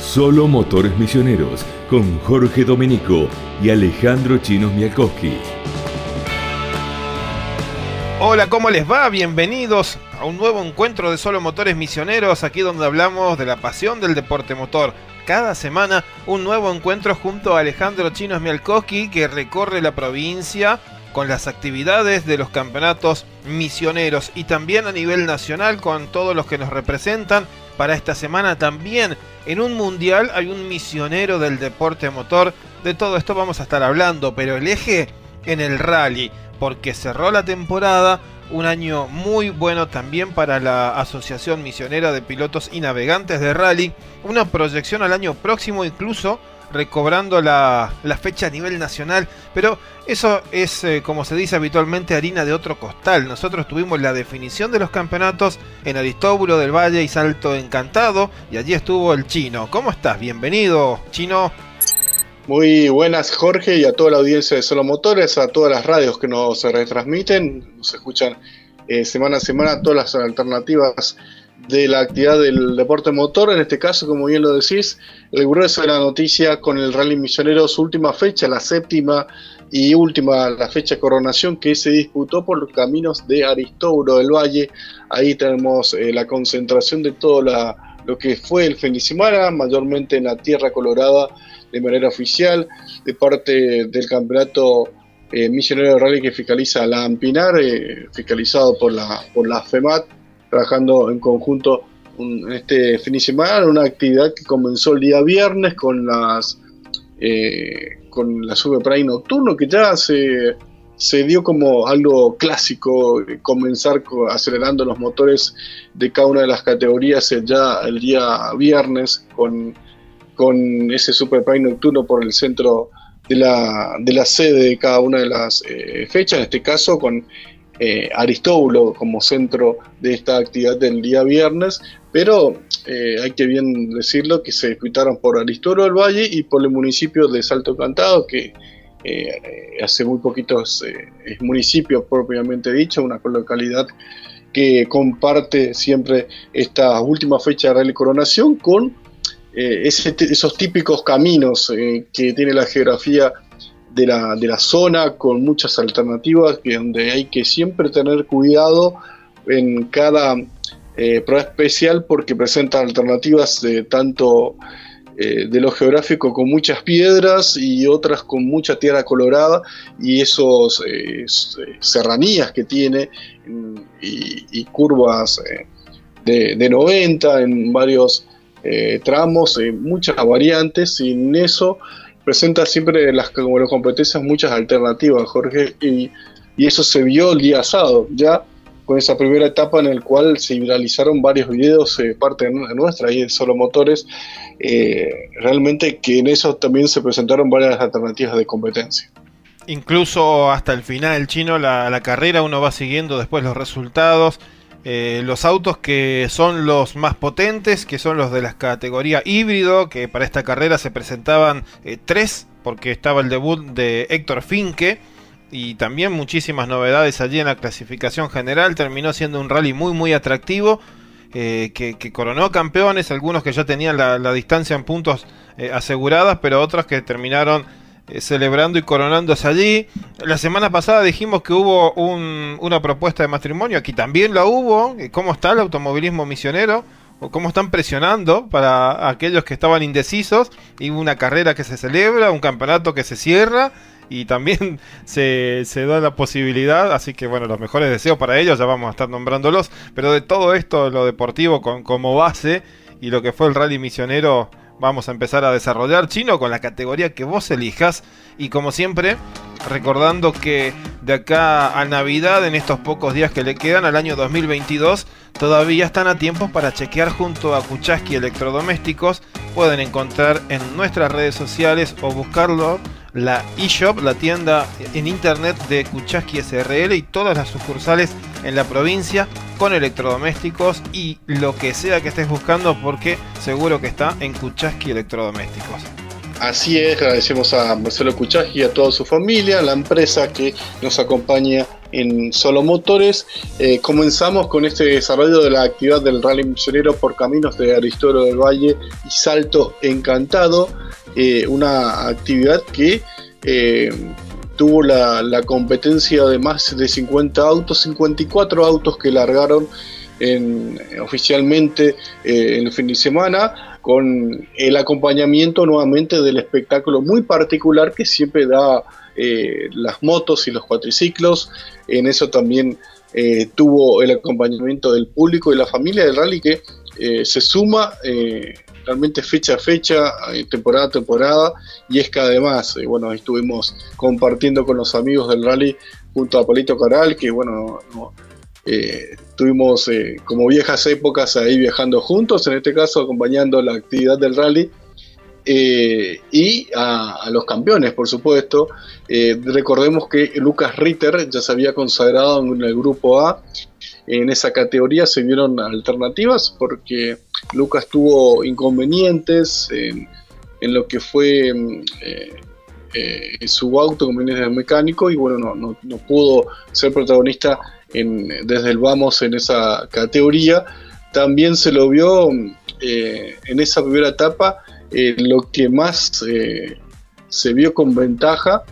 Solo Motores Misioneros con Jorge Domenico y Alejandro Chinos Mialkowski. Hola, ¿cómo les va? Bienvenidos a un nuevo encuentro de Solo Motores Misioneros, aquí donde hablamos de la pasión del deporte motor. Cada semana un nuevo encuentro junto a Alejandro Chinos Mialkowski que recorre la provincia con las actividades de los campeonatos misioneros y también a nivel nacional con todos los que nos representan. Para esta semana también en un mundial hay un misionero del deporte motor. De todo esto vamos a estar hablando, pero el eje en el rally, porque cerró la temporada, un año muy bueno también para la Asociación Misionera de Pilotos y Navegantes de Rally, una proyección al año próximo incluso recobrando la, fecha a nivel nacional, pero eso es, eh, como se dice habitualmente, harina de otro costal. Nosotros tuvimos la definición de los campeonatos en Aristóbulo del Valle y Salto Encantado, y allí estuvo el chino. ¿Cómo estás? Bienvenido, chino. Muy buenas Jorge y a toda la audiencia de Solo Motores, a todas las radios que nos retransmiten, nos escuchan eh, semana a semana todas las alternativas de la actividad del deporte motor, en este caso, como bien lo decís, el grueso de la noticia con el Rally Misionero, su última fecha, la séptima y última, la fecha de coronación que se disputó por los caminos de Aristóbulo del Valle. Ahí tenemos eh, la concentración de todo lo que fue el fin mayormente en la Tierra Colorada de manera oficial, de parte del campeonato eh, misionero de rally que fiscaliza la Ampinar, eh, fiscalizado por la, por la FEMAT trabajando en conjunto en este fin de semana, una actividad que comenzó el día viernes con las eh, con la Super Prime nocturno, que ya se, se dio como algo clásico, eh, comenzar acelerando los motores de cada una de las categorías ya el día viernes con, con ese Super nocturno por el centro de la, de la sede de cada una de las eh, fechas, en este caso con eh, Aristóbulo como centro de esta actividad del día viernes, pero eh, hay que bien decirlo que se disputaron por Aristóbulo del Valle y por el municipio de Salto Cantado, que hace muy poquitos es municipio propiamente dicho, una localidad que comparte siempre esta última fecha de Rally Coronación con esos típicos caminos que tiene la geografía de la, de la zona con muchas alternativas que donde hay que siempre tener cuidado en cada eh, prueba especial porque presenta alternativas de tanto eh, de lo geográfico con muchas piedras y otras con mucha tierra colorada y esos eh, serranías que tiene y, curvas de, de, 90 en varios tramos, muchas variantes y en eso presenta siempre las, como las competencias muchas alternativas, Jorge, y, eso se vio el día sábado, ya con esa primera etapa en la cual se viralizaron varios videos, eh, parte nuestra, ahí de Solo Motores, eh, realmente que en eso también se presentaron varias alternativas de competencia. Incluso hasta el final, chino, la, la carrera uno va siguiendo después los resultados eh, los autos que son los más potentes, que son los de la categoría híbrido, que para esta carrera se presentaban eh, tres, porque estaba el debut de Héctor Finke. Y también muchísimas novedades allí en la clasificación general. Terminó siendo un rally muy muy atractivo. Eh, que, coronó campeones, algunos que ya tenían la, distancia en puntos aseguradas, pero otros que terminaron eh, celebrando y coronándose allí. La semana pasada dijimos que hubo una propuesta de matrimonio, aquí también la hubo. ¿Cómo está el automovilismo misionero? ¿O cómo están presionando para aquellos que estaban indecisos? Y una carrera que se celebra, un campeonato que se cierra y también se, da la posibilidad, así que bueno, los mejores deseos para ellos, ya vamos a estar nombrándolos, pero de todo esto, lo deportivo con, como base y lo que fue el rally misionero, vamos a empezar a desarrollar chino con la categoría que vos elijas. Y como siempre recordando que de acá a Navidad en estos pocos días que le quedan al año 2022 todavía están a tiempo para chequear junto a Kuchaski Electrodomésticos. Pueden encontrar en nuestras redes sociales o buscarlo la eShop, la tienda en internet de Kuchaski SRL y todas las sucursales en la provincia con electrodomésticos y lo que sea que estés buscando porque seguro que está en Kuchaski Electrodomésticos. Así es, agradecemos a Marcelo Cuchaji y a toda su familia, la empresa que nos acompaña en Solo Motores. Eh, comenzamos con este desarrollo de la actividad del Rally Misionero por caminos de Aristoro del Valle y Salto Encantado, eh, una actividad que eh, tuvo la, competencia de más de 50 autos, 54 autos que largaron en, oficialmente en el fin de semana con el acompañamiento nuevamente del espectáculo muy particular que siempre da eh, las motos y los cuatriciclos. En eso también eh, tuvo el acompañamiento del público y la familia del rally que eh, se suma realmente fecha a fecha, temporada a temporada, y es que además, bueno, estuvimos compartiendo con los amigos del rally junto a Polito Caral, que bueno, eh, tuvimos eh, como viejas épocas ahí viajando juntos, en este caso acompañando la actividad del rally. Eh, y a, los campeones, por supuesto. recordemos que Lucas Ritter ya se había consagrado en el grupo A. En esa categoría se vieron alternativas porque Lucas tuvo inconvenientes en, lo que fue su auto como mecánico y bueno, no, no, no pudo ser protagonista desde el vamos en esa categoría. También se lo vio eh, en esa primera etapa eh, lo que más eh, se vio con ventaja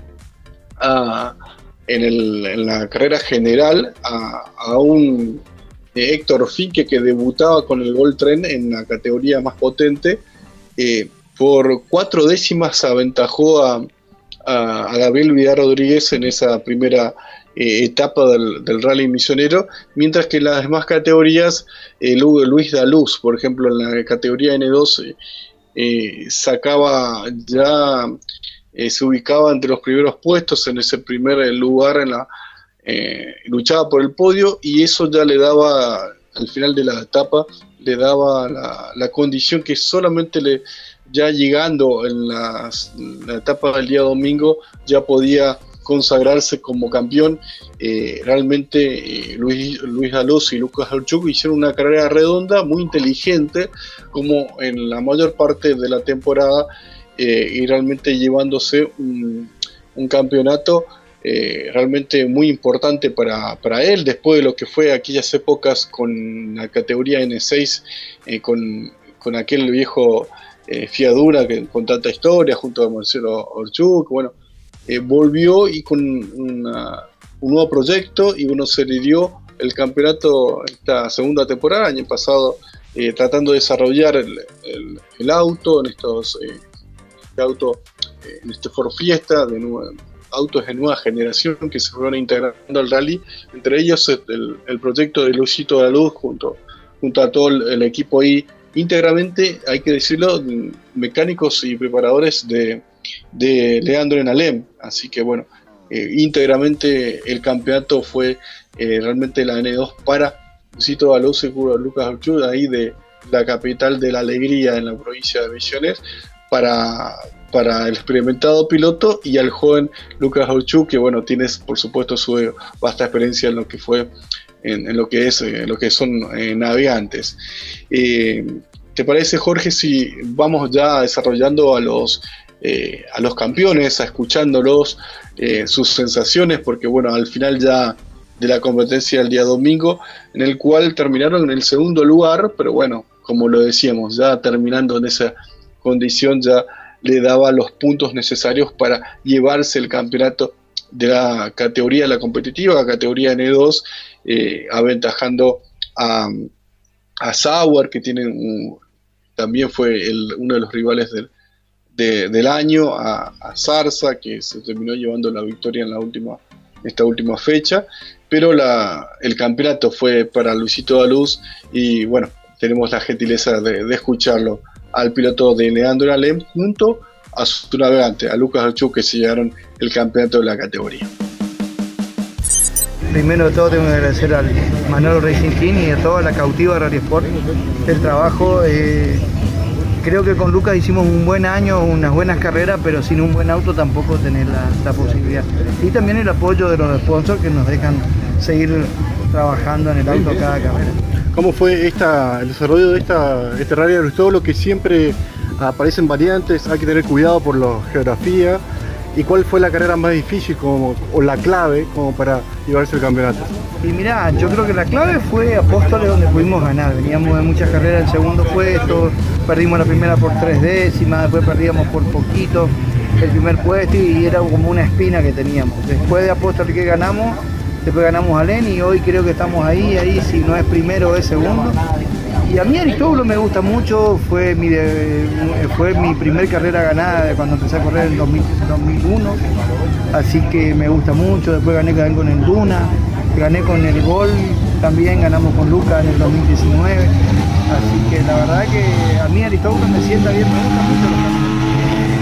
en, la carrera general a, un Héctor Finque que debutaba con el Gol Tren en la categoría más potente. por cuatro décimas aventajó a, a, Gabriel Vidal Rodríguez en esa primera eh, etapa del, rally misionero, mientras que en las demás categorías, eh, Luis Daluz, por ejemplo, en la categoría N2, eh, sacaba ya, se ubicaba entre los primeros puestos en ese primer lugar, en la, luchaba por el podio y eso ya le daba, al final de la etapa, le daba la, condición que solamente le, ya llegando en, la etapa del día domingo, ya podía consagrarse como campeón. Eh, realmente eh, Luis, Luis y Lucas Archuk hicieron una carrera redonda, muy inteligente, como en la mayor parte de la temporada, eh, y realmente llevándose un, campeonato realmente muy importante para, él, después de lo que fue aquellas épocas con la categoría N6, con, con aquel viejo fiadura que, con tanta historia, junto a Marcelo Orchuk, bueno eh, volvió y con un nuevo proyecto y bueno, se le dio el campeonato esta segunda temporada, año pasado, eh, tratando de desarrollar el, auto en estos eh, este auto en este Ford Fiesta de autos de nueva generación que se fueron integrando al rally, entre ellos el, proyecto de Lucito de la Luz junto, junto a todo el, equipo ahí, íntegramente, hay que decirlo, mecánicos y preparadores de, de Leandro en Alem. Así que bueno, eh, íntegramente el campeonato fue eh, realmente la N2 para Cito Baluz y Lucas Orchud, ahí de la capital de la alegría en la provincia de Misiones, para, para el experimentado piloto y al joven Lucas Orchud, que bueno, tienes por supuesto su vasta experiencia en lo que fue en, lo que es en lo que son navegantes. ¿Te parece, Jorge, si vamos ya desarrollando a los eh, a los campeones, a escuchándolos, eh, sus sensaciones, porque bueno, al final ya de la competencia del día domingo, en el cual terminaron en el segundo lugar, pero bueno, como lo decíamos, ya terminando en esa condición ya le daba los puntos necesarios para llevarse el campeonato de la categoría la competitiva, la categoría N2, eh, aventajando a, a Sauer, que tiene también fue uno de los rivales del, del año a, Zarza, que se terminó llevando la victoria en la última, esta última fecha, pero la, el campeonato fue para Luisito Daluz y bueno, tenemos la gentileza de, escucharlo al piloto de Leandro Alem junto a su navegante, a Lucas Archú, que se llevaron el campeonato de la categoría. Primero de todo tengo que agradecer al Manolo Racing Team y a toda la cautiva Rally Sport el trabajo. Eh, creo que con Lucas hicimos un buen año, unas buenas carreras, pero sin un buen auto tampoco tener la, posibilidad. Y también el apoyo de los sponsors que nos dejan seguir trabajando en el auto cada carrera. ¿Cómo fue esta, el desarrollo de esta, este rally todo lo que siempre aparecen variantes, hay que tener cuidado por la geografía. ¿Y cuál fue la carrera más difícil como, o la clave como para llevarse el campeonato? Y mirá, yo creo que la clave fue Apóstoles donde pudimos ganar. Veníamos de muchas carreras en segundo puesto, perdimos la primera por tres décimas, después perdíamos por poquito el primer puesto y era como una espina que teníamos. Después de Apóstoles que ganamos, después ganamos a Len y hoy creo que estamos ahí, ahí si no es primero es segundo. Y a mí Aristóbulo me gusta mucho, fue mi, fue mi primer carrera ganada cuando empecé a correr en 2001, así que me gusta mucho, después gané con el Duna, gané con el Gol, también ganamos con Lucas en el 2019, así que la verdad que a mí Aristóbulo me sienta bien, me mucho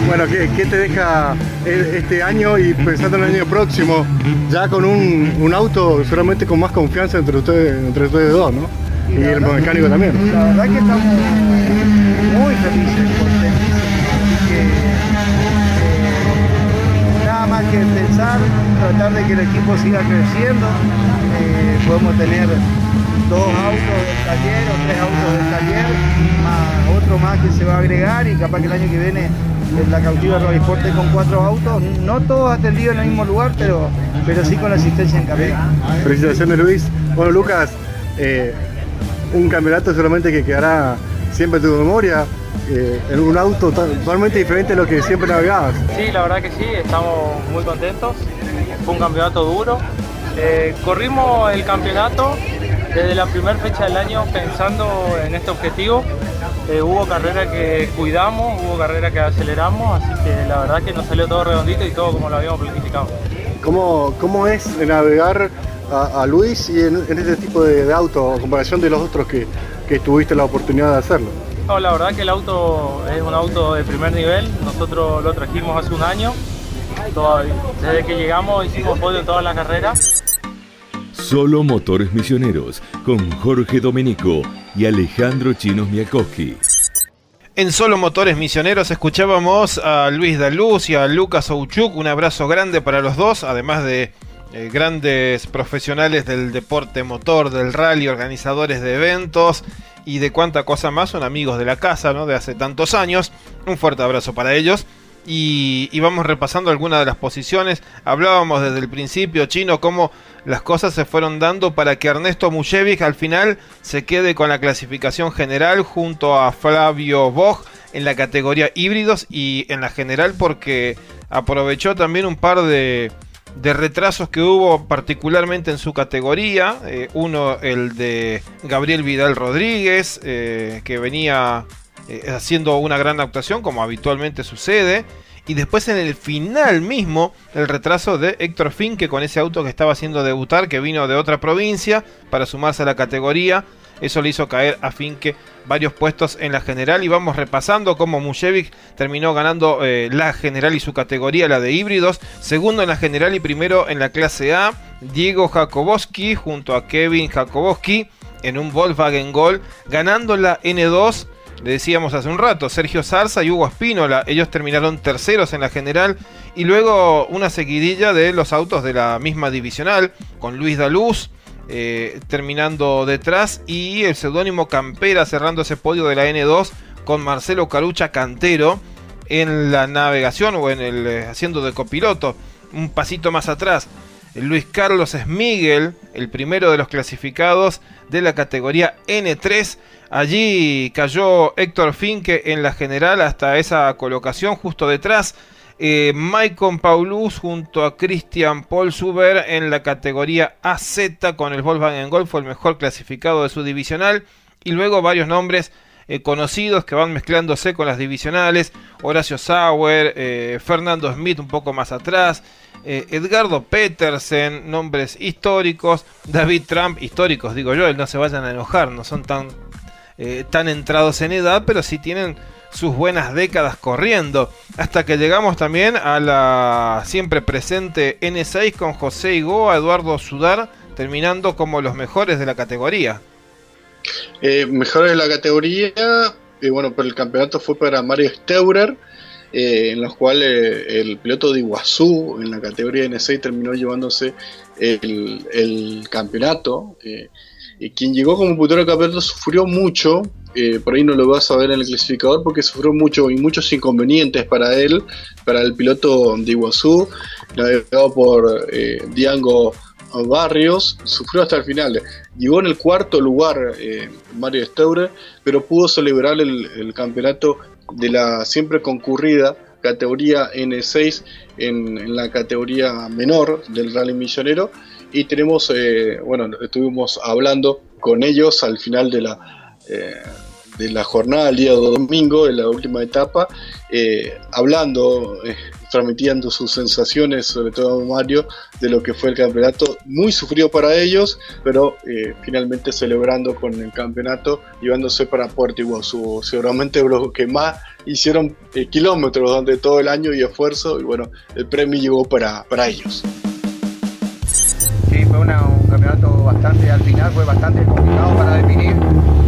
bueno, ¿qué, te deja este año y pensando en el año próximo, ya con un, auto seguramente con más confianza entre ustedes, entre ustedes dos, ¿no? Y, el mecánico también. La verdad que estamos muy felices, contentísimos. Que, eh, nada más que pensar, tratar de que el equipo siga creciendo. Eh, podemos tener dos autos del taller o tres autos del taller, más otro más que se va a agregar y capaz que el año que viene la cautiva Robisporte con cuatro autos, no todos atendidos en el mismo lugar, pero, pero sí con la asistencia en carrera. Felicitaciones Luis. Bueno Lucas, eh, un campeonato solamente que quedará siempre en tu memoria, eh, en un auto totalmente diferente a lo que siempre navegabas. Sí, la verdad que sí, estamos muy contentos. Fue un campeonato duro. Eh, corrimos el campeonato desde la primera fecha del año pensando en este objetivo eh, hubo carrera que cuidamos, hubo carrera que aceleramos, así que la verdad que nos salió todo redondito y todo como lo habíamos planificado. ¿Cómo, cómo es navegar a, Luis y en, este tipo de, auto, en comparación de los otros que, que tuviste la oportunidad de hacerlo? No, la verdad que el auto es un auto de primer nivel, nosotros lo trajimos hace un año, desde que llegamos hicimos podio en todas las carreras Solo Motores Misioneros con Jorge Domenico y Alejandro Chinos Miakowski. En Solo Motores Misioneros escuchábamos a Luis Daluz y a Lucas Ouchuk. Un abrazo grande para los dos, además de eh, grandes profesionales del deporte motor, del rally, organizadores de eventos y de cuánta cosa más. Son amigos de la casa, ¿no? De hace tantos años. Un fuerte abrazo para ellos. Y, y, vamos repasando algunas de las posiciones. Hablábamos desde el principio, Chino, cómo las cosas se fueron dando para que Ernesto Mujevic al final se quede con la clasificación general junto a Flavio Bog en la categoría híbridos y en la general porque aprovechó también un par de, retrasos que hubo particularmente en su categoría. Eh, uno, el de Gabriel Vidal Rodríguez, eh, que venía eh, haciendo una gran actuación como habitualmente sucede. Y después en el final mismo, el retraso de Héctor Finke con ese auto que estaba haciendo debutar, que vino de otra provincia para sumarse a la categoría. Eso le hizo caer a Finke varios puestos en la general. Y vamos repasando cómo Mushevic terminó ganando eh, la general y su categoría, la de híbridos. Segundo en la general y primero en la clase A. Diego Jakobowski junto a Kevin Jakobowski en un Volkswagen Gol, ganando la N2 le decíamos hace un rato, Sergio Zarza y Hugo Espínola, ellos terminaron terceros en la general y luego una seguidilla de los autos de la misma divisional, con Luis Daluz eh, terminando detrás y el seudónimo Campera cerrando ese podio de la N2 con Marcelo Carucha Cantero en la navegación o en el eh, haciendo de copiloto, un pasito más atrás. Luis Carlos Smigel, el primero de los clasificados de la categoría N3 Allí cayó Héctor Finke en la general hasta esa colocación justo detrás. Eh, Maicon Paulus junto a Christian Paul Suber en la categoría AZ con el Volkswagen Golf fue el mejor clasificado de su divisional. Y luego varios nombres eh, conocidos que van mezclándose con las divisionales. Horacio Sauer, eh, Fernando Smith un poco más atrás. Edgardo Petersen, nombres históricos. David Trump, históricos digo yo, no se vayan a enojar, no son tan eh, tan entrados en edad, pero sí tienen sus buenas décadas corriendo. Hasta que llegamos también a la siempre presente N6 con José Igoa, Eduardo Sudar, terminando como los mejores de la categoría. Eh, mejores de la categoría, y bueno, pero el campeonato fue para Mario Steurer, eh, en los cuales el piloto de Iguazú en la categoría N6 terminó llevándose el campeonato. Quien llegó como puntero campeonato sufrió mucho, por ahí no lo vas a ver en el clasificador porque sufrió mucho y muchos inconvenientes para él, para el piloto de Iguazú, navegado por Diango Barrios, sufrió hasta el final. Llegó en el cuarto lugar Mario Steure, pero pudo celebrar el campeonato de la siempre concurrida categoría N6 en, la categoría menor del Rally Millonero y tenemos, eh, bueno, estuvimos hablando con ellos al final de la, eh, de la jornada, el día domingo, en la última etapa, eh, hablando, transmitiendo sus sensaciones, sobre todo Mario, de lo que fue el campeonato, muy sufrido para ellos, pero finalmente celebrando con el campeonato, llevándose para Puerto Iguazú, seguramente lo que más hicieron kilómetros donde todo el año y esfuerzo y bueno, el premio llegó para, para ellos. Fue un campeonato bastante, al final fue bastante complicado para definir,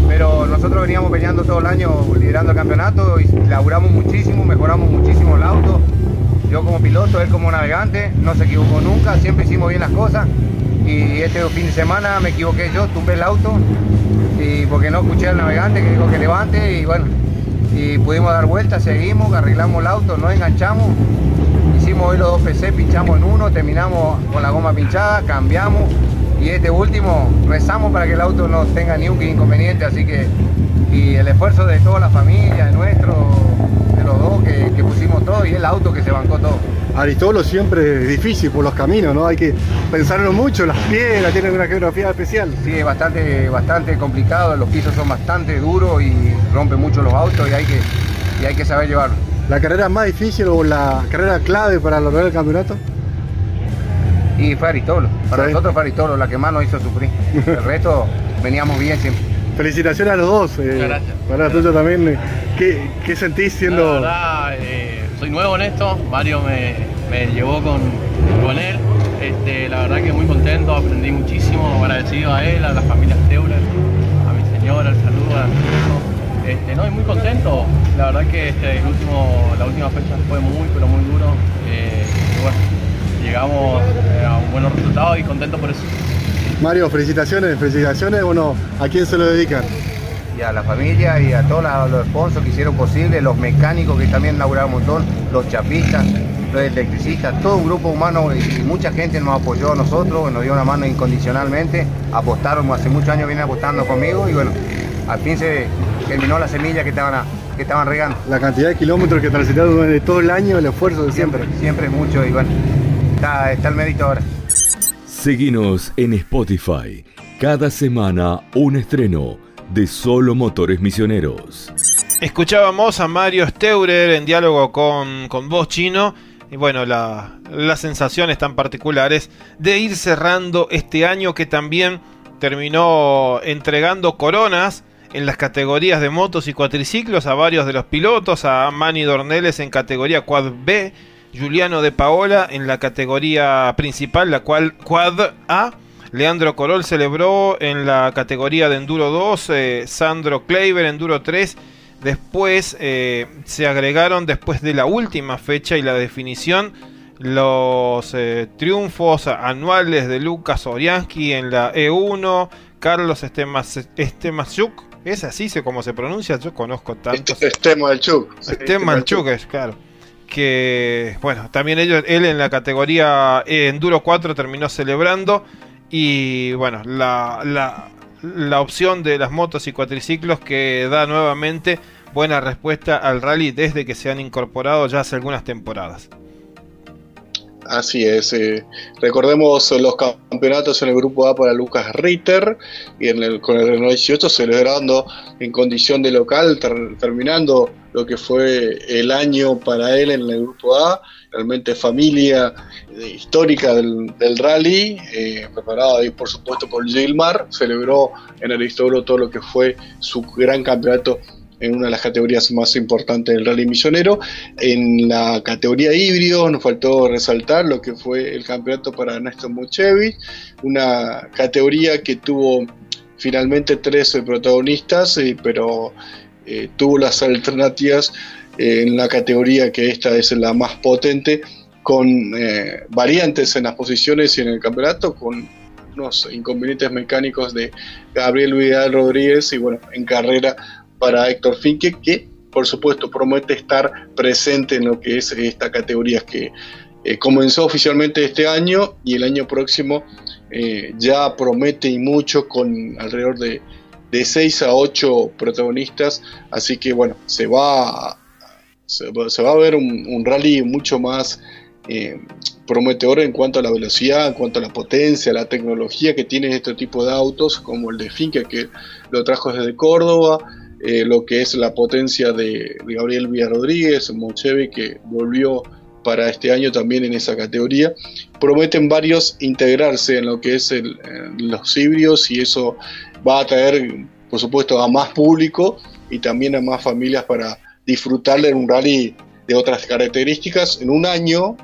pero nosotros veníamos peleando todo el año liderando el campeonato y laburamos muchísimo, mejoramos muchísimo el auto. Yo como piloto, él como navegante, no se equivocó nunca, siempre hicimos bien las cosas y este fin de semana me equivoqué yo, tumbé el auto y porque no escuché al navegante que dijo que levante y bueno, y pudimos dar vueltas, seguimos, arreglamos el auto, nos enganchamos, hicimos hoy los dos PC, pinchamos en uno, terminamos con la goma pinchada, cambiamos y este último rezamos para que el auto no tenga ni un inconveniente, así que y el esfuerzo de toda la familia, de nuestro, de los dos que, que pusimos todo y el auto que se bancó todo. Aristolo siempre es difícil por los caminos, ¿no? Hay que pensarlo mucho, las piedras tienen una geografía especial. Sí, es bastante, bastante complicado, los pisos son bastante duros y rompen mucho los autos y hay que, y hay que saber llevarlo. ¿La carrera más difícil o la carrera clave para lograr el campeonato? Y fue Aristolo, para nosotros fue Aristolo la que más nos hizo sufrir. El resto veníamos bien siempre. Felicitaciones a los dos. Eh, gracias. Para tuyo también. ¿Qué, ¿Qué, sentís siendo.? La verdad, eh, soy nuevo en esto. Mario me, me llevó con, con él. Este, la verdad que muy contento, aprendí muchísimo, agradecido a él, a la familia Steuler, a mi señora, el saludo a mi hijo. Este, no, y muy contento. La verdad que este, el último, la última fecha fue muy, pero muy duro. Eh, y bueno, llegamos a un buen resultado y contento por eso. Mario, felicitaciones, felicitaciones. Bueno, ¿a quién se lo dedican? Y a la familia y a todos los sponsors que hicieron posible, los mecánicos que también laburaron un montón, los chapistas, los electricistas, todo un grupo humano y mucha gente nos apoyó a nosotros, nos dio una mano incondicionalmente, apostaron, hace muchos años vienen apostando conmigo y bueno, al fin se terminó la semilla que estaban, que estaban regando. La cantidad de kilómetros que transitaron durante todo el año, el esfuerzo de siempre. Siempre, siempre mucho y bueno, está, está el mérito ahora. Seguinos en Spotify. Cada semana un estreno de Solo Motores Misioneros. Escuchábamos a Mario Steurer en diálogo con, con voz chino. Y bueno, la, las sensaciones tan particulares de ir cerrando este año que también terminó entregando coronas en las categorías de motos y cuatriciclos a varios de los pilotos, a Manny Dorneles en categoría Quad B, Juliano de Paola en la categoría principal, la cual Quad A. Leandro Corol celebró en la categoría de Enduro 2, eh, Sandro Kleiber Enduro 3. Después eh, se agregaron, después de la última fecha y la definición, los eh, triunfos anuales de Lucas Oriansky en la E1, Carlos Estemachuk, es así como se pronuncia, yo conozco tanto. Estemalchuk. Estemalchuk, es claro que bueno, también ellos, él en la categoría Enduro 4 terminó celebrando y bueno, la, la, la, opción de las motos y cuatriciclos que da nuevamente buena respuesta al rally desde que se han incorporado ya hace algunas temporadas. Así es. Eh, recordemos los campeonatos en el grupo A para Lucas Ritter y en el, con el Renault 18 celebrando en condición de local, terminando lo que fue el año para él en el grupo A. Realmente familia eh, histórica del, rally, eh, preparada ahí por supuesto por Gilmar, celebró en el Aristoro todo lo que fue su gran campeonato en una de las categorías más importantes del rally misionero. En la categoría híbrido nos faltó resaltar lo que fue el campeonato para Ernesto Muchevich, una categoría que tuvo finalmente 13 protagonistas, eh, pero eh, tuvo las alternativas eh, en la categoría que esta es la más potente, con variantes en las posiciones y en el campeonato, con unos inconvenientes mecánicos de Gabriel Vidal Rodríguez y bueno, en carrera para Héctor Finke, que por supuesto promete estar presente en lo que es esta categoría que eh, comenzó oficialmente este año y el año próximo eh, ya promete y mucho con alrededor de, de 6 a 8 protagonistas, así que bueno, se va se, a ver un, rally mucho más eh, prometedor en cuanto a la velocidad, en cuanto a la potencia, la tecnología que tiene este tipo de autos, como el de Finca que lo trajo desde Córdoba, eh, lo que es la potencia de, Gabriel Villarrodríguez, Mocheve, que volvió para este año también en esa categoría. Prometen varios integrarse en lo que es los híbridos y eso va a traer, por supuesto, a más público y también a más familias para disfrutarle en un rally de otras características en un año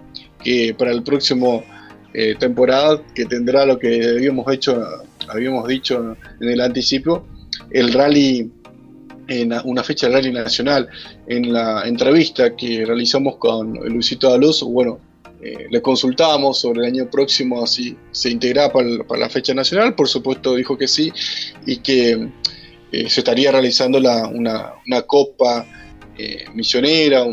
que para el próximo eh, temporada que tendrá lo que habíamos hecho habíamos dicho en el anticipo el rally en una fecha del rally nacional en la entrevista que realizamos con Luisito Daluz bueno eh, le consultábamos sobre el año próximo si se integraba para, para, la fecha nacional por supuesto dijo que sí y que eh, se estaría realizando la, una, una copa eh, misionera,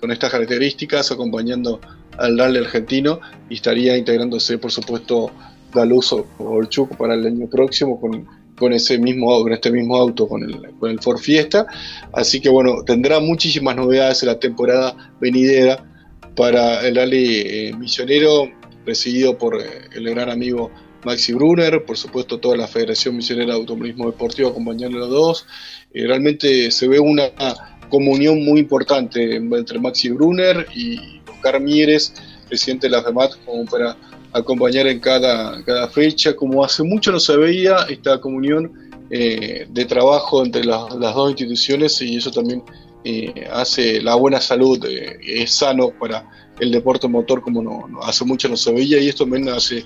con estas características, acompañando al rally argentino y estaría integrándose, por supuesto, Galuso o Chuco para el año próximo con, con ese mismo con este mismo auto, con el, con el Ford Fiesta. Así que bueno, tendrá muchísimas novedades en la temporada venidera para el rally eh, misionero, presidido por eh, el gran amigo Maxi Brunner, por supuesto toda la Federación Misionera de Automovilismo Deportivo acompañando a los dos. realmente se ve una comunión muy importante entre Maxi Brunner y Oscar Mieres, presidente de la FEMAT, como para acompañar en cada, cada fecha. Como hace mucho no se veía esta comunión eh, de trabajo entre las, dos instituciones y eso también eh, hace la buena salud, eh, es sano para el deporte motor como no, hace mucho no se veía y esto también hace,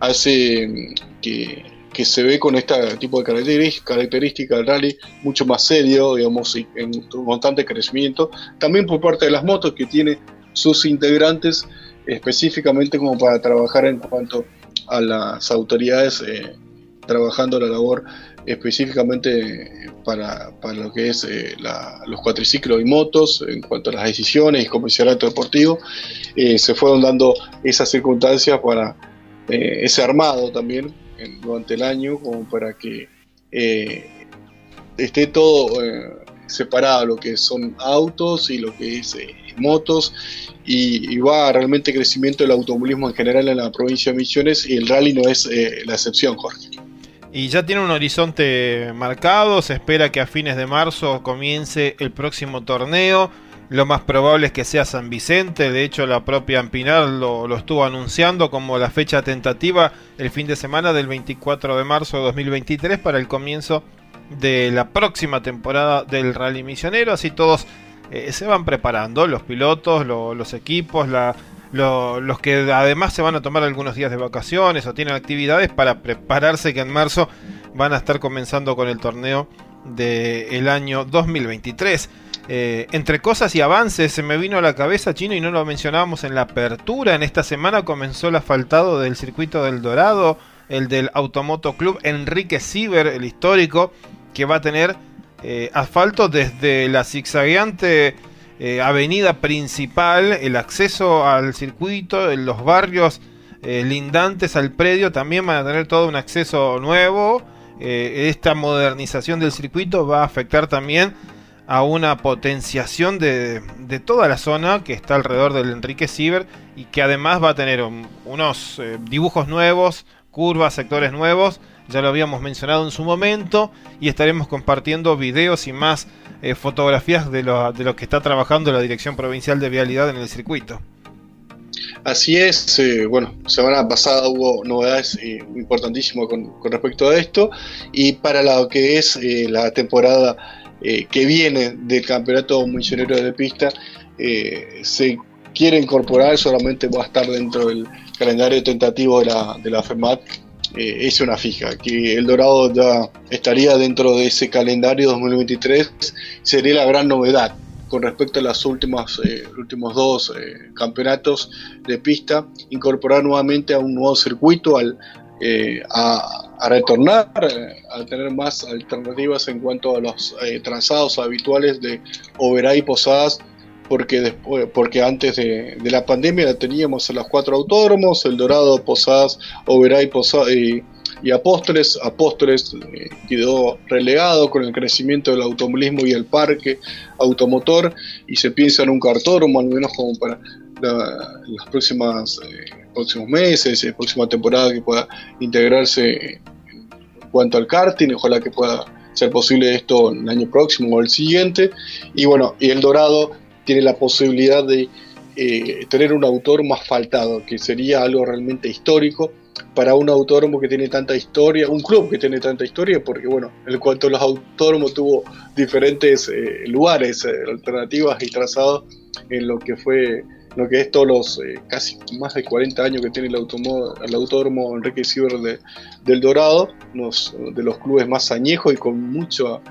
hace mm, que que se ve con este tipo de características del rally mucho más serio, digamos, en constante crecimiento. También por parte de las motos que tiene sus integrantes específicamente como para trabajar en cuanto a las autoridades eh, trabajando la labor específicamente para, para lo que es eh, los cuatriciclos y motos en cuanto a las decisiones y comisionamiento deportivo eh, se fueron dando esas circunstancias para ese armado también durante el año como para que esté todo separado, lo que son autos y lo que es motos, y, va realmente crecimiento del automovilismo en general en la provincia de Misiones y el rally no es la excepción, Jorge. Y ya tiene un horizonte marcado, se espera que a fines de marzo comience el próximo torneo. Lo más probable es que sea San Vicente, de hecho la propia Ampinar lo, lo, estuvo anunciando como la fecha tentativa el fin de semana del 24 de marzo de 2023 para el comienzo de la próxima temporada del Rally Misionero, así todos eh, se van preparando, los pilotos, los equipos, los que además se van a tomar algunos días de vacaciones o tienen actividades para prepararse que en marzo van a estar comenzando con el torneo del año 2023. Eh, entre cosas y avances se me vino a la cabeza chino y no lo mencionábamos en la apertura. En esta semana comenzó el asfaltado del circuito del Dorado, el del Automoto Club Enrique Sieber, el histórico, que va a tener eh, asfalto desde la zigzagueante eh, avenida principal, el acceso al circuito, en los barrios lindantes al predio también van a tener todo un acceso nuevo. esta modernización del circuito va a afectar también a una potenciación de, toda la zona que está alrededor del Enrique Ciber y que además va a tener unos eh, dibujos nuevos, curvas, sectores nuevos, ya lo habíamos mencionado en su momento y estaremos compartiendo videos y más eh, fotografías de lo, de lo que está trabajando la Dirección Provincial de Vialidad en el circuito. Así es, eh, bueno, semana pasada hubo novedades importantísimas con, respecto a esto y para lo que es la temporada eh, que viene del campeonato misionero de pista eh, se quiere incorporar, solamente va a estar dentro del calendario tentativo de la, de la FEMAT, eh, es una fija, que el Dorado ya estaría dentro de ese calendario 2023, sería la gran novedad con respecto a los últimos, últimos dos campeonatos de pista, incorporar nuevamente a un nuevo circuito, al eh, a, retornar, a tener más alternativas en cuanto a los trazados habituales de Oberá y Posadas, porque, después, porque antes de, la pandemia teníamos a los cuatro autódromos, El Dorado, Posadas, Oberá y, y, Apóstoles. Apóstoles quedó relegado con el crecimiento del automovilismo y el parque automotor y se piensa en un cartódromo, al menos como para las próximas eh, próximos meses, eh, próxima temporada que pueda integrarse en cuanto al karting, ojalá que pueda ser posible esto el año próximo o el siguiente. Y bueno, y el Dorado tiene la posibilidad de eh, tener un autódromo asfaltado, que sería algo realmente histórico para un autódromo que tiene tanta historia, un club que tiene tanta historia, porque bueno, en cuanto a los autódromos tuvo diferentes lugares, alternativas y trazados en lo que fue lo que es todos los eh, casi más de 40 años que tiene el, el autódromo Enrique Ciber de, del Dorado, de los clubes más añejos y con mucho,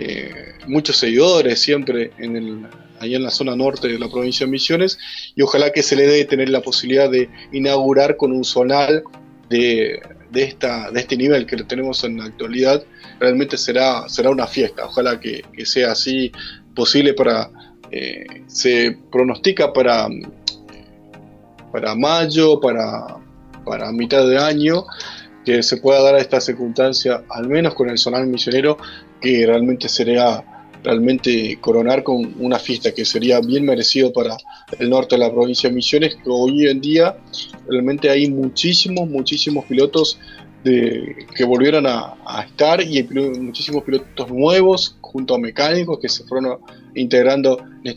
eh, muchos seguidores siempre en en la zona norte de la provincia de Misiones, y ojalá que se le dé tener la posibilidad de inaugurar con un zonal de, de, esta, de este nivel que tenemos en la actualidad, realmente será, será una fiesta, ojalá que, sea así posible para eh, se pronostica para, para mayo, para, para mitad de año, que se pueda dar esta circunstancia, al menos con el zonal misionero, que realmente sería realmente coronar con una fiesta que sería bien merecido para el norte de la provincia de Misiones, que hoy en día realmente hay muchísimos, muchísimos pilotos que volvieron a, estar y muchísimos pilotos nuevos junto a mecánicos que se fueron integrando en,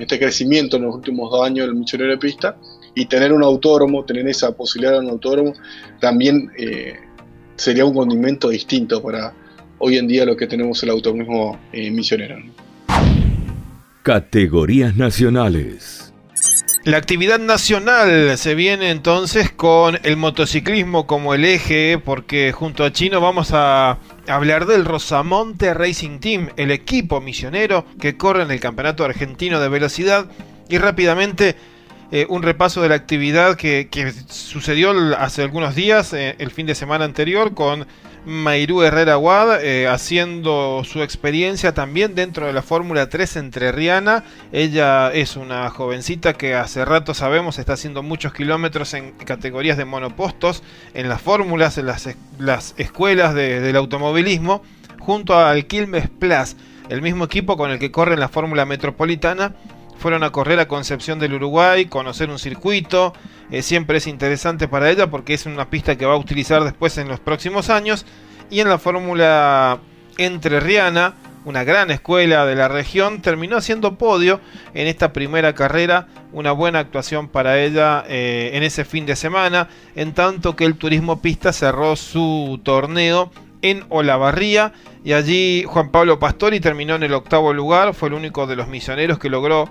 este crecimiento en los últimos dos años del misionero de pista. Y tener un autódromo, tener esa posibilidad de un autódromo, también eh, sería un condimento distinto para hoy en día lo que tenemos el automovilismo eh, misionero. Categorías nacionales. La actividad nacional se viene entonces con el motociclismo como el eje, porque junto a Chino vamos a hablar del Rosamonte Racing Team, el equipo misionero que corre en el Campeonato Argentino de Velocidad. Y rápidamente eh, un repaso de la actividad que, sucedió hace algunos días, eh, el fin de semana anterior, con Mairú Herrera Wad eh, haciendo su experiencia también dentro de la Fórmula 3 entre Riana. Ella es una jovencita que hace rato sabemos está haciendo muchos kilómetros en categorías de monopostos, en las fórmulas, en las, las escuelas del automovilismo, junto al Quilmes Plus, el mismo equipo con el que corre en la Fórmula Metropolitana fueron a correr a Concepción del Uruguay, conocer un circuito, eh, siempre es interesante para ella porque es una pista que va a utilizar después en los próximos años. Y en la Fórmula Entrerriana, una gran escuela de la región, terminó haciendo podio en esta primera carrera, una buena actuación para ella eh, en ese fin de semana, en tanto que el Turismo Pista cerró su torneo en Olavarría y allí Juan Pablo Pastori terminó en el octavo lugar, fue el único de los misioneros que logró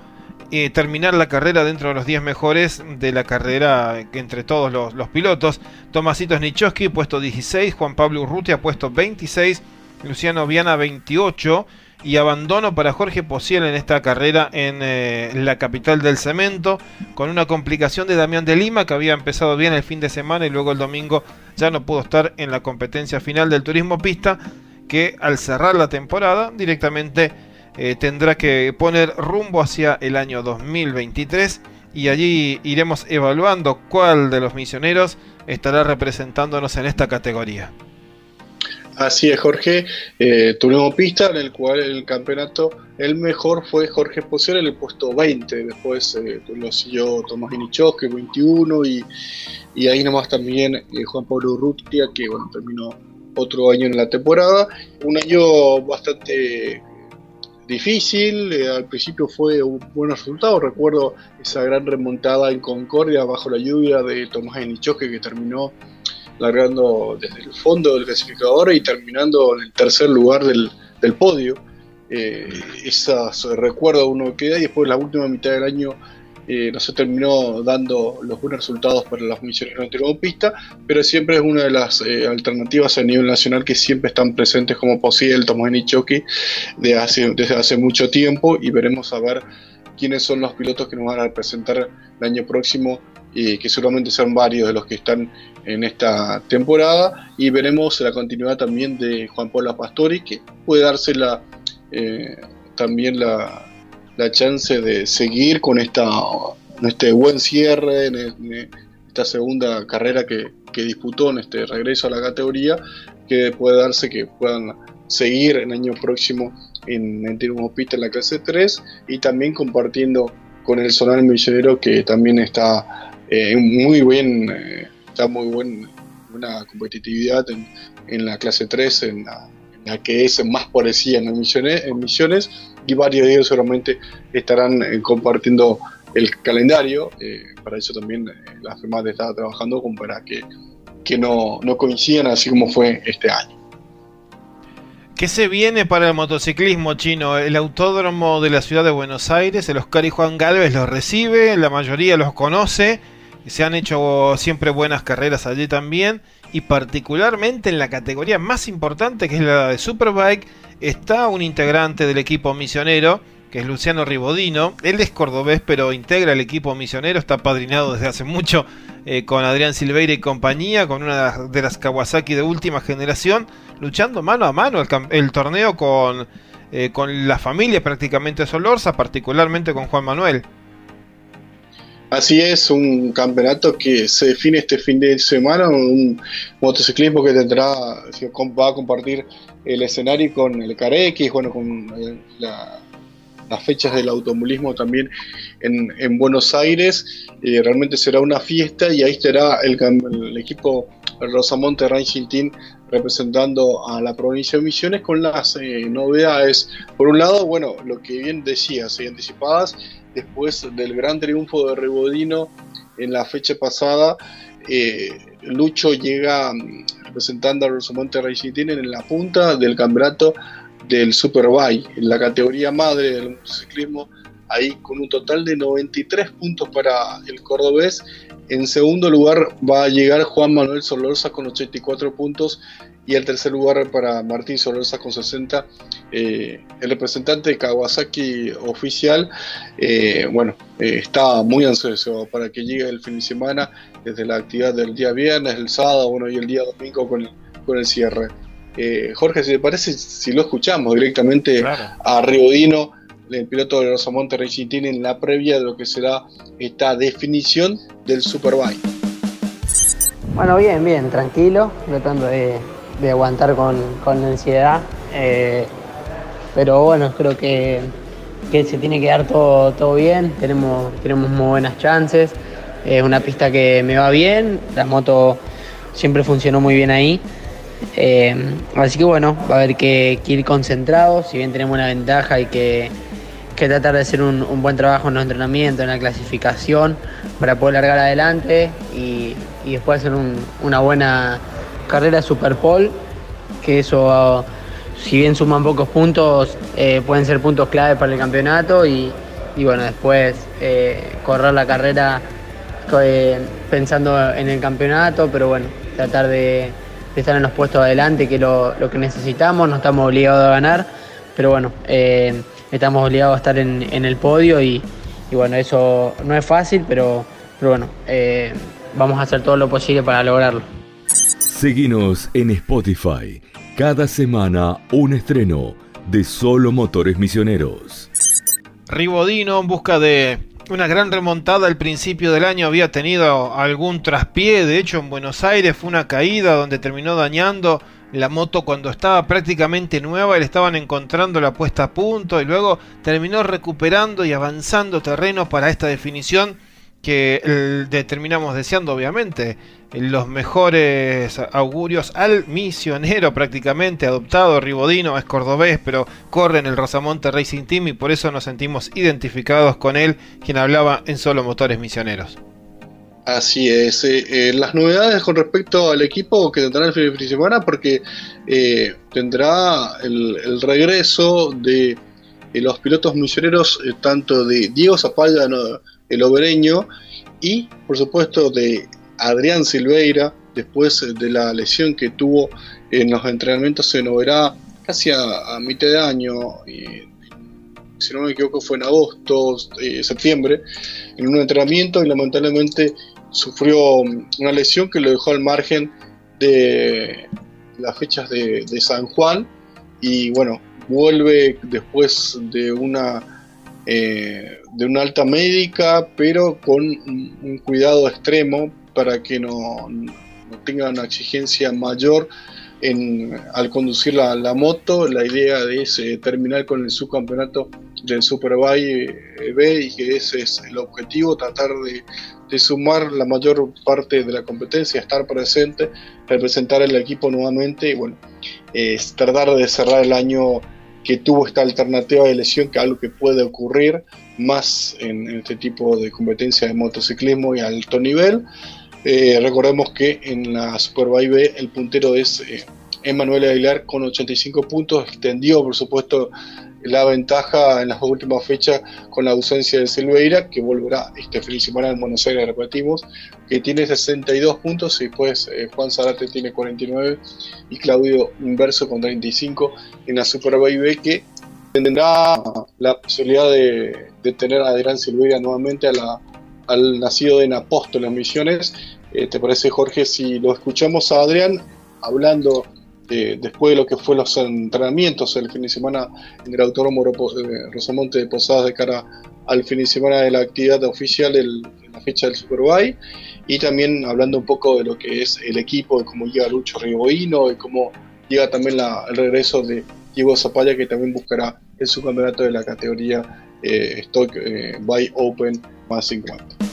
eh, terminar la carrera dentro de los 10 mejores de la carrera entre todos los, pilotos. Tomasito Snichowski, puesto 16, Juan Pablo Urrutia, puesto 26, Luciano Viana, 28, y abandono para Jorge Posiel en esta carrera en eh, la capital del cemento, con una complicación de Damián de Lima, que había empezado bien el fin de semana y luego el domingo ya no pudo estar en la competencia final del turismo pista, que al cerrar la temporada directamente eh, tendrá que poner rumbo hacia el año 2023 y allí iremos evaluando cuál de los misioneros estará representándonos en esta categoría. Así es, Jorge. Eh, tuvimos pista en el cual el campeonato, el mejor fue Jorge Posel en el puesto 20. Después eh, lo siguió Tomás Inichowski, 21. Y, y ahí nomás también Juan Pablo Urrutia, que bueno, terminó otro año en la temporada. Un año bastante difícil, eh, al principio fue un buen resultado, recuerdo esa gran remontada en Concordia bajo la lluvia de Tomás Enichoque que terminó largando desde el fondo del clasificador y terminando en el tercer lugar del, podio. Eh, esas recuerdo uno queda y después la última mitad del año eh, no se terminó dando los buenos resultados para las misioneros de pista, pero siempre es una de las eh, alternativas a nivel nacional que siempre están presentes como posible Tomás Nichoki de hace, desde hace mucho tiempo y veremos a ver quiénes son los pilotos que nos van a representar el año próximo que seguramente son varios de los que están en esta temporada y veremos la continuidad también de Juan Pablo Pastori que puede darse eh, también la, la, chance de seguir con esta este buen cierre en, esta segunda carrera que, que, disputó en este regreso a la categoría que puede darse que puedan seguir el año próximo en, en Pista en la clase 3 y también compartiendo con el Zonal Millonero que también está eh, muy bien, eh, está muy buena competitividad en, la clase 3, en la, que es más parecida en misiones, en misiones y varios de ellos seguramente estarán eh, compartiendo el calendario, para eso también la FEMAT está trabajando como para que, que no, no coincidan así como fue este año. ¿Qué se viene para el motociclismo chino? El autódromo de la ciudad de Buenos Aires, el Oscar y Juan Galvez los recibe, la mayoría los conoce, se han hecho siempre buenas carreras allí también, y particularmente en la categoría más importante que es la de Superbike, está un integrante del equipo misionero, que es Luciano Ribodino. Él es cordobés, pero integra el equipo misionero, está padrinado desde hace mucho eh, con Adrián Silveira y compañía, con una de las Kawasaki de última generación, luchando mano a mano el, torneo con, eh, con la familia prácticamente Solorza, particularmente con Juan Manuel. Así es, un campeonato que se define este fin de semana, un motociclismo que tendrá, va a compartir el escenario con el Carex, bueno, con eh, la las fechas del automovilismo también en, Buenos Aires. Eh, realmente será una fiesta y ahí estará el, equipo Rosamonte Racing Team representando a la provincia de Misiones con las eh, novedades. Por un lado, bueno, lo que bien decía, se anticipadas después del gran triunfo de Rebodino en la fecha pasada. Eh, Lucho llega mm, representando a Rosamonte Team en la punta del campeonato del Superbike, en la categoría madre del motociclismo, ahí con un total de 93 puntos para el cordobés. En segundo lugar va a llegar Juan Manuel Solorza con 84 puntos y el tercer lugar para Martín Solorza con 60. Eh, el representante de Kawasaki oficial, eh, bueno, eh, está muy ansioso para que llegue el fin de semana, desde la actividad del día viernes, el sábado, bueno, y el día domingo con con el cierre. Eh, Jorge, si te parece, si lo escuchamos directamente a Riodino, el piloto de Rosamonte Racing Team, en la previa de lo que será esta definición del Superbike. Bueno, bien, bien, tranquilo, tratando de, aguantar con, ansiedad. Eh, pero bueno, creo que, se tiene que dar todo, todo bien, tenemos, tenemos muy buenas chances. Es una pista que me va bien, la moto siempre funcionó muy bien ahí. Eh, así que bueno, va a haber que, ir concentrados, si bien tenemos una ventaja hay que, tratar de hacer un, buen trabajo en los entrenamientos, en la clasificación, para poder largar adelante y, después hacer una buena carrera Super Pole, que eso, si bien suman pocos puntos, eh, pueden ser puntos clave para el campeonato y, bueno, después eh, correr la carrera pensando en el campeonato, pero bueno, tratar de estar en los puestos adelante, que es lo, que necesitamos, no estamos obligados a ganar, pero bueno, eh, estamos obligados a estar en, el podio y, bueno, eso no es fácil, pero, pero bueno, eh, vamos a hacer todo lo posible para lograrlo. Seguimos en Spotify, cada semana un estreno de Solo Motores Misioneros. Ribodino en busca de una gran remontada al principio del año, había tenido algún traspié, de hecho en Buenos Aires fue una caída donde terminó dañando la moto cuando estaba prácticamente nueva le estaban encontrando la puesta a punto y luego terminó recuperando y avanzando terreno para esta definición que determinamos deseando obviamente los mejores augurios al misionero prácticamente adoptado. Ribodino es cordobés, pero corre en el Rosamonte Racing Team y por eso nos sentimos identificados con él, quien hablaba en solo motores misioneros. Así es. Eh, eh, las novedades con respecto al equipo que tendrá el fin de semana, porque eh, tendrá el, regreso de, los pilotos misioneros, tanto de Diego Zapalla, el obereño, y por supuesto de Adrián Silveira, después de la lesión que tuvo en los entrenamientos en Oberá casi a, mitad de año, si no me equivoco fue en agosto, eh, septiembre, en un entrenamiento y lamentablemente sufrió una lesión que lo dejó al margen de las fechas de, San Juan y bueno, vuelve después de una, eh, de una alta médica, pero con un, cuidado extremo para que no, no tenga una exigencia mayor al conducir la, moto. La idea es eh, terminar con el subcampeonato del Superbike eh, B y que ese es el objetivo, tratar de, sumar la mayor parte de la competencia, estar presente, representar el equipo nuevamente y bueno, tratar de cerrar el año que tuvo esta alternativa de lesión, que es algo que puede ocurrir más en, en este tipo de competencia de motociclismo y alto nivel. Eh, recordemos que en la Superbike B el puntero es eh, Emanuel Aguilar con 85 puntos, extendió por supuesto la ventaja en las últimas fechas con la ausencia de Silveira, que volverá este fin de semana en Buenos Aires, repetimos, que tiene 62 puntos y después eh, Juan Zarate tiene 49 y Claudio Inverso con 35 en la Superbike B que tendrá la posibilidad de, tener a Adrián Silveira nuevamente al nacido en Apóstoles Misiones eh, ¿Te parece, Jorge, si lo escuchamos a Adrián hablando después de lo que fue los entrenamientos el fin de semana en el Autódromo eh, Rosamonte de Posadas de cara al fin de semana de la actividad oficial de la fecha del Superbike y también hablando un poco de lo que es el equipo, de cómo llega Lucho Riboino y cómo llega también el regreso de Diego Zapalla que también buscará el subcampeonato de la categoría eh, Stock eh, by Open más 50.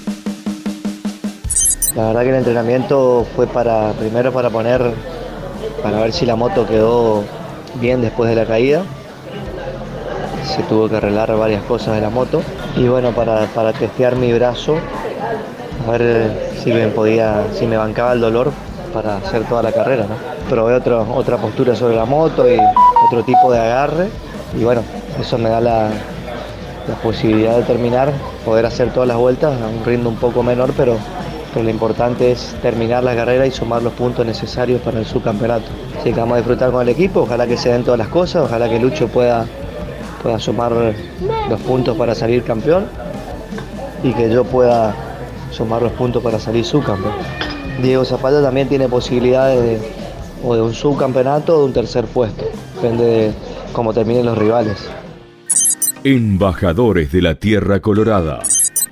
La verdad que el entrenamiento fue para primero para poner, para ver si la moto quedó bien después de la caída. Se tuvo que arreglar varias cosas de la moto. Y bueno, para, testear mi brazo, a ver si me podía, si me bancaba el dolor para hacer toda la carrera, ¿no? Probé otra postura sobre la moto y otro tipo de agarre. Y bueno, eso me da la, la posibilidad de terminar, poder hacer todas las vueltas a un ritmo un poco menor, pero lo importante es terminar la carrera y sumar los puntos necesarios para el subcampeonato. Así que vamos a disfrutar con el equipo, ojalá que se den todas las cosas, ojalá que Lucho pueda, pueda sumar los puntos para salir campeón y que yo pueda sumar los puntos para salir subcampeón. Diego Zapata también tiene posibilidades de, o de un subcampeonato o de un tercer puesto, depende de cómo terminen los rivales. Embajadores de la Tierra Colorada.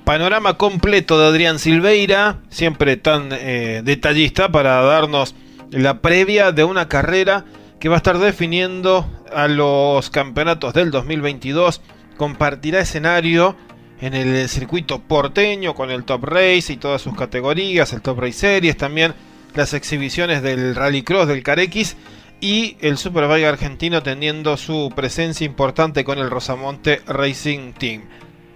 Panorama completo de Adrián Silveira, siempre tan eh, detallista para darnos la previa de una carrera que va a estar definiendo a los campeonatos del 2022. Compartirá escenario en el circuito porteño con el Top Race y todas sus categorías, el Top Race Series, también las exhibiciones del Rally Cross del Carex y el Superbike argentino teniendo su presencia importante con el Rosamonte Racing Team.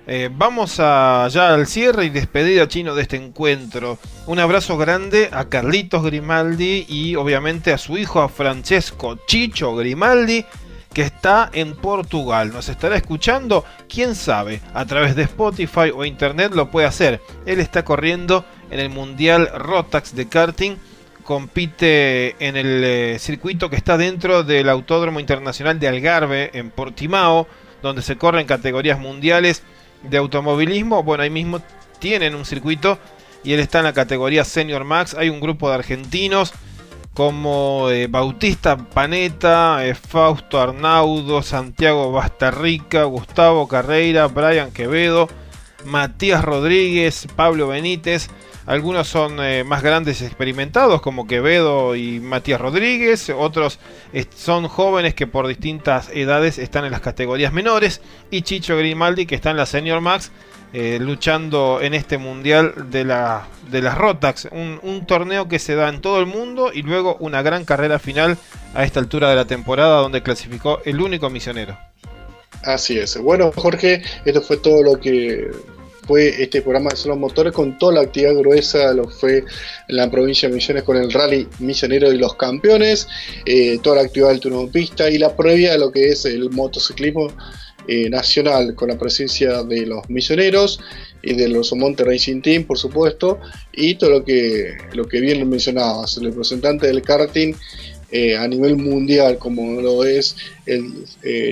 Eh, vamos allá al cierre y despedida chino de este encuentro. Un abrazo grande a Carlitos Grimaldi y obviamente a su hijo a Francesco Chicho Grimaldi que está en Portugal. Nos estará escuchando, quién sabe, a través de Spotify o internet lo puede hacer. Él está corriendo en el Mundial Rotax de karting. Compite en el eh, circuito que está dentro del Autódromo Internacional de Algarve en Portimao, donde se corren categorías mundiales de automovilismo, bueno, ahí mismo tienen un circuito y él está en la categoría Senior Max. Hay un grupo de argentinos como eh, Bautista Paneta, eh, Fausto Arnaudo, Santiago Bastarrica, Gustavo Carreira, Brian Quevedo, Matías Rodríguez, Pablo Benítez. Algunos son eh, más grandes experimentados como Quevedo y Matías Rodríguez, otros son jóvenes que por distintas edades están en las categorías menores y Chicho Grimaldi que está en la Senior Max eh, luchando en este mundial de las Rotax, un, un, torneo que se da en todo el mundo y luego una gran carrera final a esta altura de la temporada donde clasificó el único misionero. Así es. Bueno, Jorge, esto fue todo lo que fue este programa de Solo Motores con toda la actividad gruesa, lo fue en la provincia de Misiones con el Rally Misionero y los Campeones, eh, toda la actividad del turno pista y la previa de lo que es el motociclismo eh, nacional con la presencia de los misioneros y de los Monte Racing Team, por supuesto, y todo lo que, lo que bien mencionabas, el representante del karting eh, a nivel mundial, como lo es el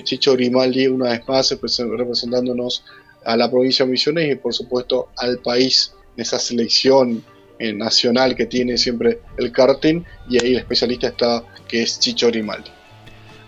Chicho Grimaldi, una vez más representándonos a la provincia de Misiones y por supuesto al país esa selección eh, nacional que tiene siempre el karting, y ahí el especialista está, que es Chicho Grimaldi.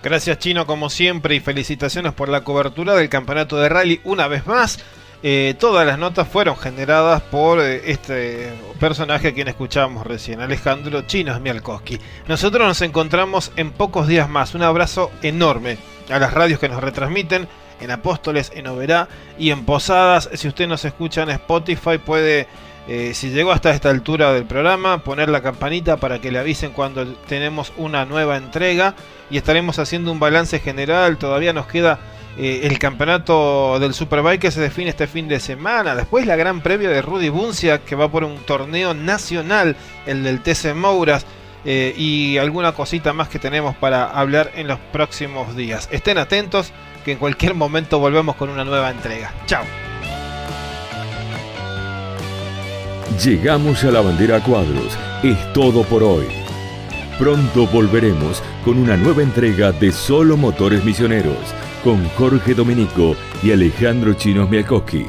Gracias Chino como siempre y felicitaciones por la cobertura del campeonato de rally una vez más. Eh, todas las notas fueron generadas por eh, este personaje a quien escuchábamos recién, Alejandro Chinos Mialkowski. Nosotros nos encontramos en pocos días más. Un abrazo enorme a las radios que nos retransmiten en Apóstoles, en Oberá y en Posadas. Si usted nos escucha en Spotify puede, eh, si llegó hasta esta altura del programa, poner la campanita para que le avisen cuando tenemos una nueva entrega y estaremos haciendo un balance general. Todavía nos queda eh, el campeonato del Superbike que se define este fin de semana. Después la gran previa de Rudy Buncia que va por un torneo nacional, el del TC Mouras. Eh, y alguna cosita más que tenemos para hablar en los próximos días. Estén atentos que en cualquier momento volvemos con una nueva entrega. Chao. Llegamos a la bandera cuadros. Es todo por hoy. Pronto volveremos con una nueva entrega de Solo Motores Misioneros con Jorge Domenico y Alejandro Chinos Miakoski.